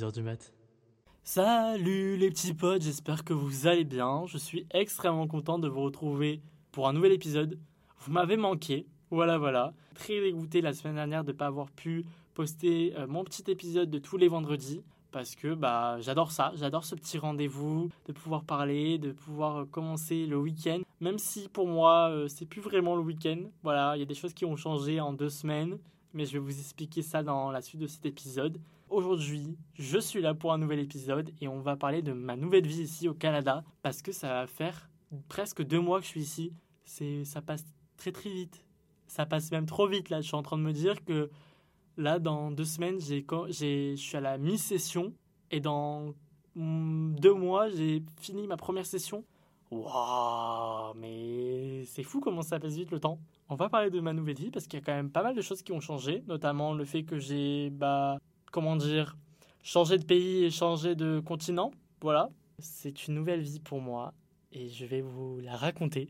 2h du mat. Salut les petits potes, j'espère que vous allez bien. Je suis extrêmement content de vous retrouver pour un nouvel épisode. Vous m'avez manqué, voilà voilà. Très dégoûté la semaine dernière de ne pas avoir pu poster euh, mon petit épisode de tous les vendredis parce que bah j'adore ça, j'adore ce petit rendez-vous, de pouvoir parler, de pouvoir euh, commencer le week-end. Même si pour moi euh, c'est plus vraiment le week-end. Voilà, il y a des choses qui ont changé en deux semaines, mais je vais vous expliquer ça dans la suite de cet épisode. Aujourd'hui, je suis là pour un nouvel épisode et on va parler de ma nouvelle vie ici au Canada parce que ça va faire presque deux mois que je suis ici. C'est, ça passe très très vite. Ça passe même trop vite là. Je suis en train de me dire que Là, dans deux semaines, j'ai, je suis à la mi-session et dans mm, deux mois, j'ai fini ma première session. Waouh, mais c'est fou comment ça passe vite le temps. On va parler de ma nouvelle vie parce qu'il y a quand même pas mal de choses qui ont changé, notamment le fait que j'ai, bah, comment dire, changé de pays et changé de continent. Voilà, c'est une nouvelle vie pour moi et je vais vous la raconter.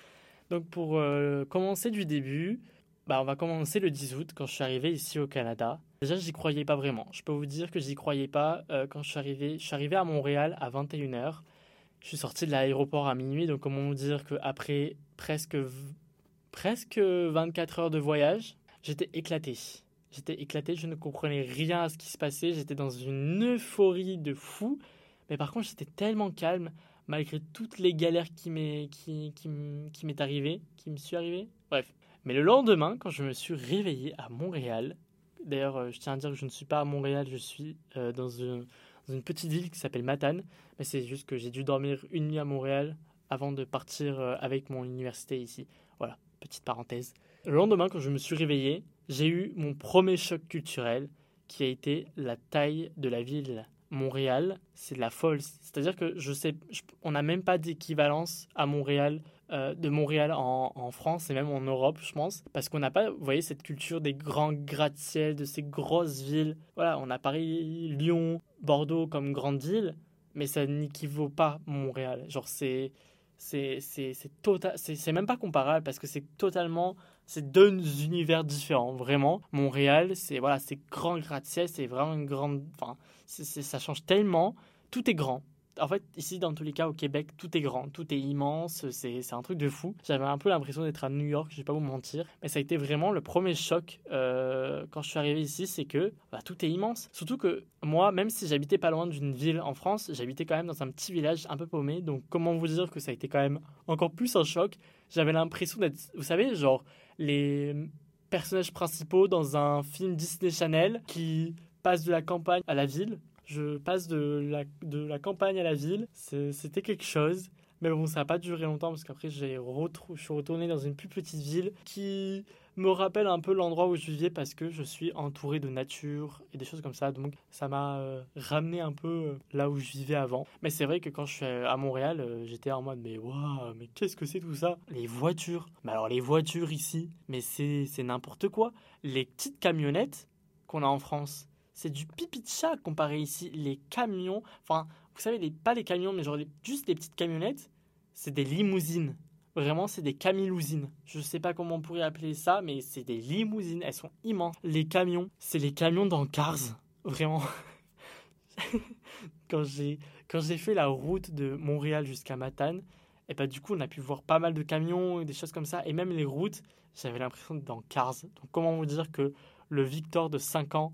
Donc pour euh, commencer du début, bah, on va commencer le 10 août quand je suis arrivé ici au Canada. Déjà, j'y croyais pas vraiment. Je peux vous dire que j'y croyais pas euh, quand je suis arrivé. Je suis arrivé à Montréal à 21h. Je suis sorti de l'aéroport à minuit, donc comment vous dire qu'après presque, presque 24 heures de voyage, j'étais éclaté. J'étais éclaté, je ne comprenais rien à ce qui se passait. J'étais dans une euphorie de fou. Mais par contre, j'étais tellement calme, malgré toutes les galères qui m'est qui, qui, m'est arrivé, qui me suis arrivé. Bref, mais le lendemain, quand je me suis réveillé à Montréal, d'ailleurs, euh, je tiens à dire que je ne suis pas à Montréal, je suis euh, dans, une, petite ville qui s'appelle Matane. Mais c'est juste que j'ai dû dormir une nuit à Montréal avant de partir euh, avec mon université ici. Voilà, petite parenthèse. Le lendemain, quand je me suis réveillé, j'ai eu mon premier choc culturel qui a été la taille de la ville. Montréal, c'est de la folle. C'est-à-dire que je sais, on n'a même pas d'équivalence à Montréal euh, de Montréal en, France et même en Europe, je pense, parce qu'on n'a pas, vous voyez, cette culture des grands gratte-ciel, de ces grosses villes. Voilà, on a Paris, Lyon, Bordeaux comme grandes villes, mais ça n'équivaut pas Montréal. Genre, c'est c'est total c'est même pas comparable parce que c'est totalement c'est deux univers différents vraiment. Montréal c'est voilà c'est grand gratte-ciel c'est vraiment une grande enfin ça change tellement. Tout est grand en fait, ici, dans tous les cas, au Québec, tout est grand, tout est immense, c'est un truc de fou. J'avais un peu l'impression d'être à New York, je vais pas vous mentir. Mais ça a été vraiment le premier choc euh, quand je suis arrivé ici, c'est que bah, tout est immense. Surtout que moi, même si j'habitais pas loin d'une ville en France, j'habitais quand même dans un petit village un peu paumé. Donc, comment vous dire que ça a été quand même encore plus un choc? J'avais l'impression d'être, vous savez, genre les personnages principaux dans un film Disney Channel qui passe de la campagne à la ville je passe de la, de la campagne à la ville. C'était quelque chose. Mais bon, ça n'a pas duré longtemps parce qu'après, je suis retourné dans une plus petite ville qui me rappelle un peu l'endroit où je vivais parce que je suis entouré de nature et des choses comme ça. Donc, ça m'a euh, ramené un peu euh, là où je vivais avant. Mais c'est vrai que quand je suis à Montréal, euh, j'étais en mode, mais waouh, mais qu'est-ce que c'est tout ça? Les voitures. Mais alors, les voitures ici, mais c'est n'importe quoi. Les petites camionnettes qu'on a en France, c'est du pipi de chat comparé ici. Les camions, enfin, vous savez, les, pas les camions, mais genre juste les petites camionnettes, c'est des limousines. Vraiment, c'est des camilousines. Je sais pas comment on pourrait appeler ça, mais c'est des limousines. Elles sont immenses. Les camions, c'est les camions dans Cars. Vraiment. quand j'ai quand j'ai fait la route de Montréal jusqu'à Matane, et bah du coup, on a pu voir pas mal de camions et des choses comme ça. Et même les routes, j'avais l'impression d'être dans Cars. Donc, comment vous dire que le Victor de 5 ans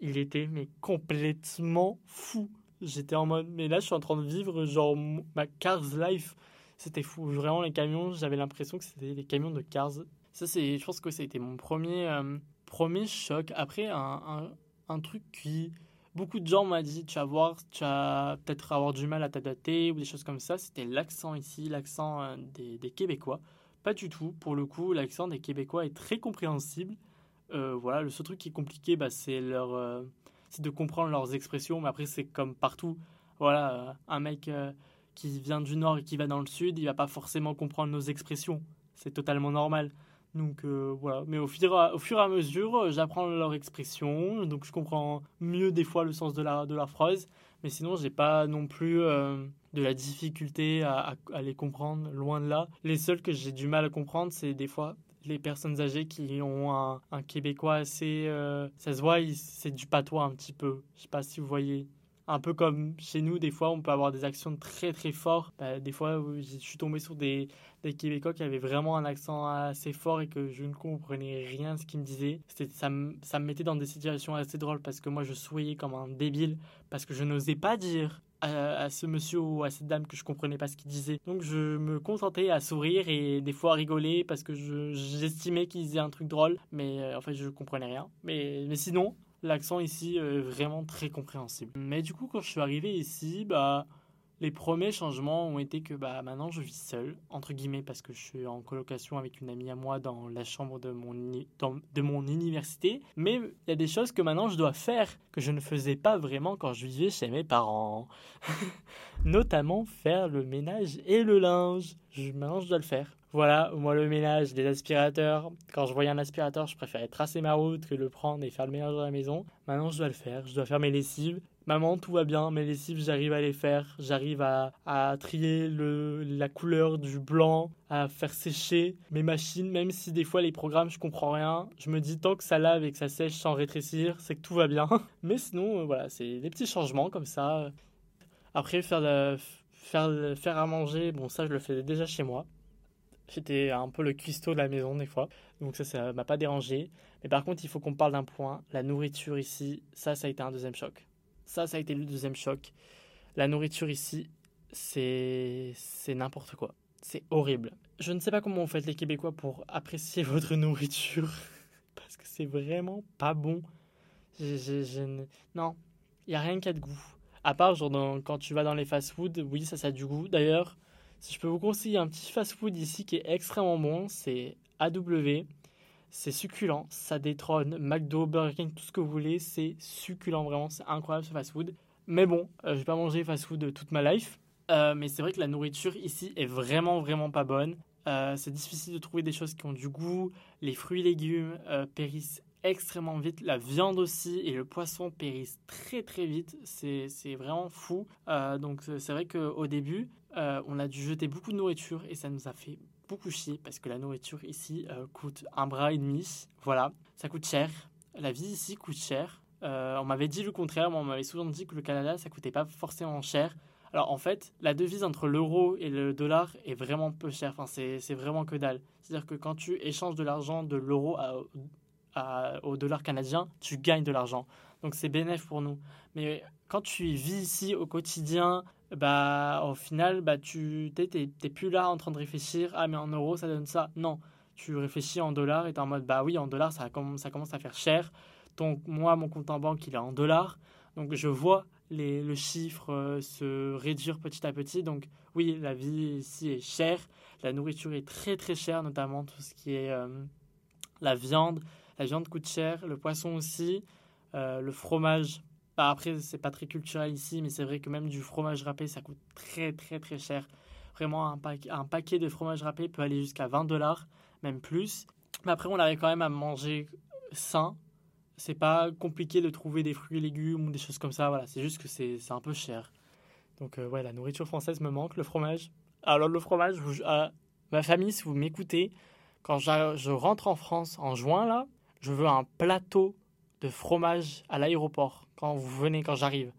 il était mais complètement fou. J'étais en mode, mais là je suis en train de vivre genre ma Cars Life. C'était fou. Vraiment, les camions, j'avais l'impression que c'était des camions de Cars. Ça, c'est, je pense que ça a été mon premier, euh, premier choc. Après, un, un, truc qui. Beaucoup de gens m'ont dit, tu vas voir, tu vas peut-être avoir du mal à t'adapter ou des choses comme ça. C'était l'accent ici, l'accent euh, des, des Québécois. Pas du tout. Pour le coup, l'accent des Québécois est très compréhensible. Euh, voilà, le seul truc qui est compliqué, bah, c'est leur, euh, c'est de comprendre leurs expressions. Mais après, c'est comme partout. Voilà, euh, un mec qui vient du nord et qui va dans le sud, il va pas forcément comprendre nos expressions. C'est totalement normal. Donc voilà, mais au fur, au fur et à mesure, j'apprends leur expression, donc je comprends mieux des fois le sens de la, de phrase, mais sinon j'ai pas non plus de la difficulté à, à, les comprendre, loin de là. Les seuls que j'ai du mal à comprendre, c'est des fois les personnes âgées qui ont un, québécois assez. euh, ça se voit, c'est du patois un petit peu. Je sais pas si vous voyez. Un peu comme chez nous, des fois, on peut avoir des accents très très forts. Bah, des fois, je suis tombé sur des, des Québécois qui avaient vraiment un accent assez fort et que je ne comprenais rien de ce qu'ils me disaient. Ça ça me mettait dans des situations assez drôles parce que moi, je souriais comme un débile parce que je n'osais pas dire à, ce monsieur ou à cette dame que je comprenais pas ce qu'il disait. Donc je me contentais à sourire et des fois à rigoler parce que je- j'estimais qu'ils disaient un truc drôle, mais euh, en fait je comprenais rien. Mais, mais sinon, l'accent ici est vraiment très compréhensible. Mais du coup, quand je suis arrivé ici, bah les premiers changements ont été que bah maintenant je vis seul entre guillemets parce que je suis en colocation avec une amie à moi dans la chambre de mon de mon université. Mais il y a des choses que maintenant je dois faire que je ne faisais pas vraiment quand je vivais chez mes parents. Notamment faire le ménage et le linge. Je, maintenant je dois le faire voilà, moi le ménage, les aspirateurs. Quand je voyais un aspirateur, je préférais tracer ma route que le prendre et faire le ménage dans la maison. Maintenant, je dois le faire. Je dois faire mes lessives. Maman, tout va bien, mes lessives, j'arrive à les faire. J'arrive à, à trier la couleur du blanc, à faire sécher mes machines, même si des fois les programmes, je comprends rien. Je me dis tant que ça lave et que ça sèche sans rétrécir, c'est que tout va bien. Mais sinon, euh, voilà, c'est des petits changements comme ça. Après, faire, de- faire, faire à manger, bon, ça, je le faisais déjà chez moi. J'étais un peu le cuistot de la maison des fois, donc ça, ça m'a pas dérangé. Mais par contre, il faut qu'on parle d'un point. La nourriture ici, ça, ça a été un deuxième choc. Ça, ça a été le deuxième choc. La nourriture ici, c'est n'importe quoi. C'est horrible. Je ne sais pas comment vous faites les Québécois pour apprécier votre nourriture, parce que c'est vraiment pas bon. Je- je- je Non, il y a rien qui a de goût. À part quand tu vas dans les fast-food, oui, ça, ça a du goût. D'ailleurs, si je peux vous conseiller un petit fast-food ici qui est extrêmement bon, c'est AW. C'est succulent, ça détrône McDo, Burger King, tout ce que vous voulez, c'est succulent vraiment, c'est incroyable ce fast-food. Mais bon, euh, je vais pas manger fast-food toute ma life. Euh, mais c'est vrai que la nourriture ici est vraiment vraiment pas bonne. Euh, c'est difficile de trouver des choses qui ont du goût. Les fruits et légumes euh, périssent extrêmement vite. La viande aussi et le poisson périssent très très vite. C'est vraiment fou. Donc c'est vrai qu'au début, euh, on a dû jeter beaucoup de nourriture et ça nous a fait beaucoup chier parce que la nourriture ici euh, coûte un bras et demi. Voilà, ça coûte cher. La vie ici coûte cher. Euh, on m'avait dit le contraire, mais on m'avait souvent dit que le Canada ça coûtait pas forcément cher. Alors en fait, la devise entre l'euro et le dollar est vraiment peu chère. Enfin, c'est vraiment que dalle. C'est-à-dire que quand tu échanges de l'argent de l'euro au dollar canadien, tu gagnes de l'argent. Donc c'est bénéf pour nous. Mais quand tu vis ici au quotidien, bah au final, bah tu t'es plus là en train de réfléchir. Ah mais en euros ça donne ça. Non, tu réfléchis en dollars et t'es en mode bah oui en dollars ça, comm- ça commence à faire cher. Donc moi mon compte en banque il est en dollars. Donc je vois les, le chiffre euh, se réduire petit à petit. Donc oui la vie ici est chère. La nourriture est très très chère, notamment tout ce qui est euh, la viande. La viande coûte cher, le poisson aussi, euh, le fromage. Bah, après, c'est pas très culturel ici, mais c'est vrai que même du fromage râpé, ça coûte très très très cher. Vraiment, un, paquet- de fromage râpé peut aller jusqu'à 20 dollars, même plus. Mais après, on arrive quand même à manger sain. C'est pas compliqué de trouver des fruits et légumes ou des choses comme ça. Voilà, c'est juste que c'est un peu cher. Donc, euh, ouais, la nourriture française me manque, le fromage. Alors, le fromage, ah, ma famille, si vous m'écoutez, quand j'a- je rentre en France en juin, là, je veux un plateau de fromage à l'aéroport quand vous venez, quand j'arrive.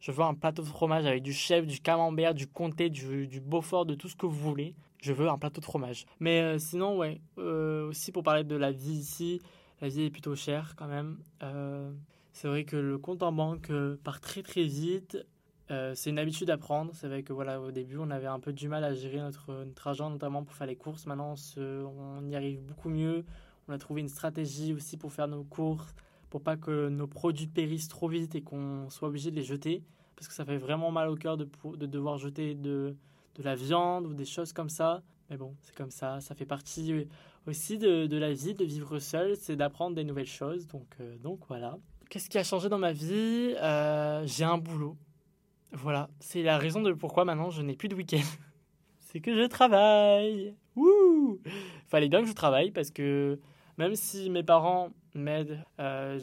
Je veux un plateau de fromage avec du chèvre, du camembert, du comté, du, du beaufort, de tout ce que vous voulez. Je veux un plateau de fromage. Mais euh, sinon, ouais, euh, aussi pour parler de la vie ici, la vie est plutôt chère quand même. Euh, c'est vrai que le compte en banque part très très vite. C'est une habitude à prendre. C'est vrai que voilà, au début, on avait un peu du mal à gérer notre, notre argent, notamment pour faire les courses. Maintenant, on y arrive beaucoup mieux. On a trouvé une stratégie aussi pour faire nos courses, pour pas que nos produits périssent trop vite et qu'on soit obligé de les jeter. Parce que ça fait vraiment mal au cœur de, de devoir jeter de, de la viande ou des choses comme ça. Mais bon, c'est comme ça. Ça fait partie euh, aussi de, de la vie, de vivre seul, c'est d'apprendre des nouvelles choses. Donc, euh, donc voilà. Qu'est-ce qui a changé dans ma vie? Euh, J'ai un boulot. Voilà, c'est la raison de pourquoi maintenant je n'ai plus de week-end. c'est que je travaille. Wouh Fallait bien que je travaille parce que même si mes parents m'aident, euh,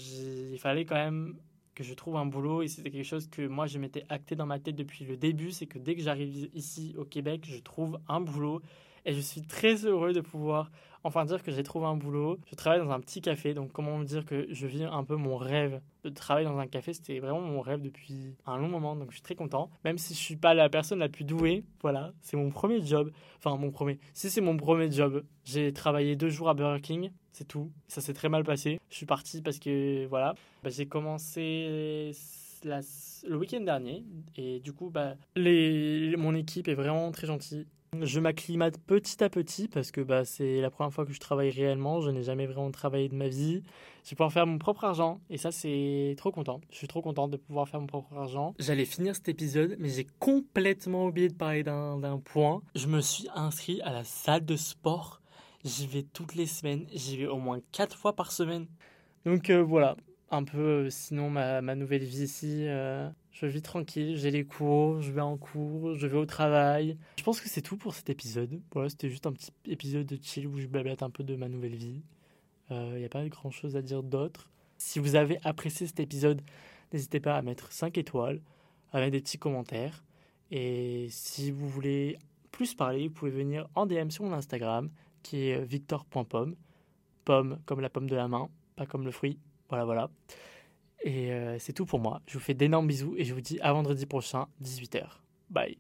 il fallait quand même que je trouve un boulot et c'était quelque chose que moi je m'étais acté dans ma tête depuis le début, c'est que dès que j'arrive ici au Québec, je trouve un boulot Et je suis très heureux de pouvoir enfin dire que j'ai trouvé un boulot. Je travaille dans un petit café, donc comment dire que je vis un peu mon rêve de travailler dans un café. C'était vraiment mon rêve depuis un long moment, donc je suis très content. Même si je suis pas la personne la plus douée, voilà, c'est mon premier job. Enfin, mon premier. Si c'est mon premier job, j'ai travaillé deux jours à Burger King, c'est tout. Ça s'est très mal passé. Je suis parti parce que, voilà, bah, j'ai commencé le week-end dernier et du coup, bah, mon équipe est vraiment très gentille. Je m'acclimate petit à petit parce que bah, c'est la première fois que je travaille réellement. Je n'ai jamais vraiment travaillé de ma vie. Je vais pouvoir faire mon propre argent et ça, c'est trop content. Je suis trop content de pouvoir faire mon propre argent. J'allais finir cet épisode, mais j'ai complètement oublié de parler d'un point. Je me suis inscrit à la salle de sport. J'y vais toutes les semaines. J'y vais au moins quatre fois par semaine. Donc euh, voilà, un peu euh, sinon ma, nouvelle vie ici. Euh, je vis tranquille, j'ai les cours, je vais en cours, je vais au travail. Je pense que c'est tout pour cet épisode. Voilà, c'était juste un petit épisode de chill où je blablate un peu de ma nouvelle vie. Il euh, n'y a pas grand chose à dire d'autre. Si vous avez apprécié cet épisode, n'hésitez pas à mettre 5 étoiles, à mettre des petits commentaires. Et si vous voulez plus parler, vous pouvez venir en DM sur mon Instagram qui est victor.pomme. Pomme comme la pomme de la main, pas comme le fruit. Voilà, voilà. Et euh, c'est tout pour moi. Je vous fais d'énormes bisous et je vous dis à vendredi prochain, 18h. Bye.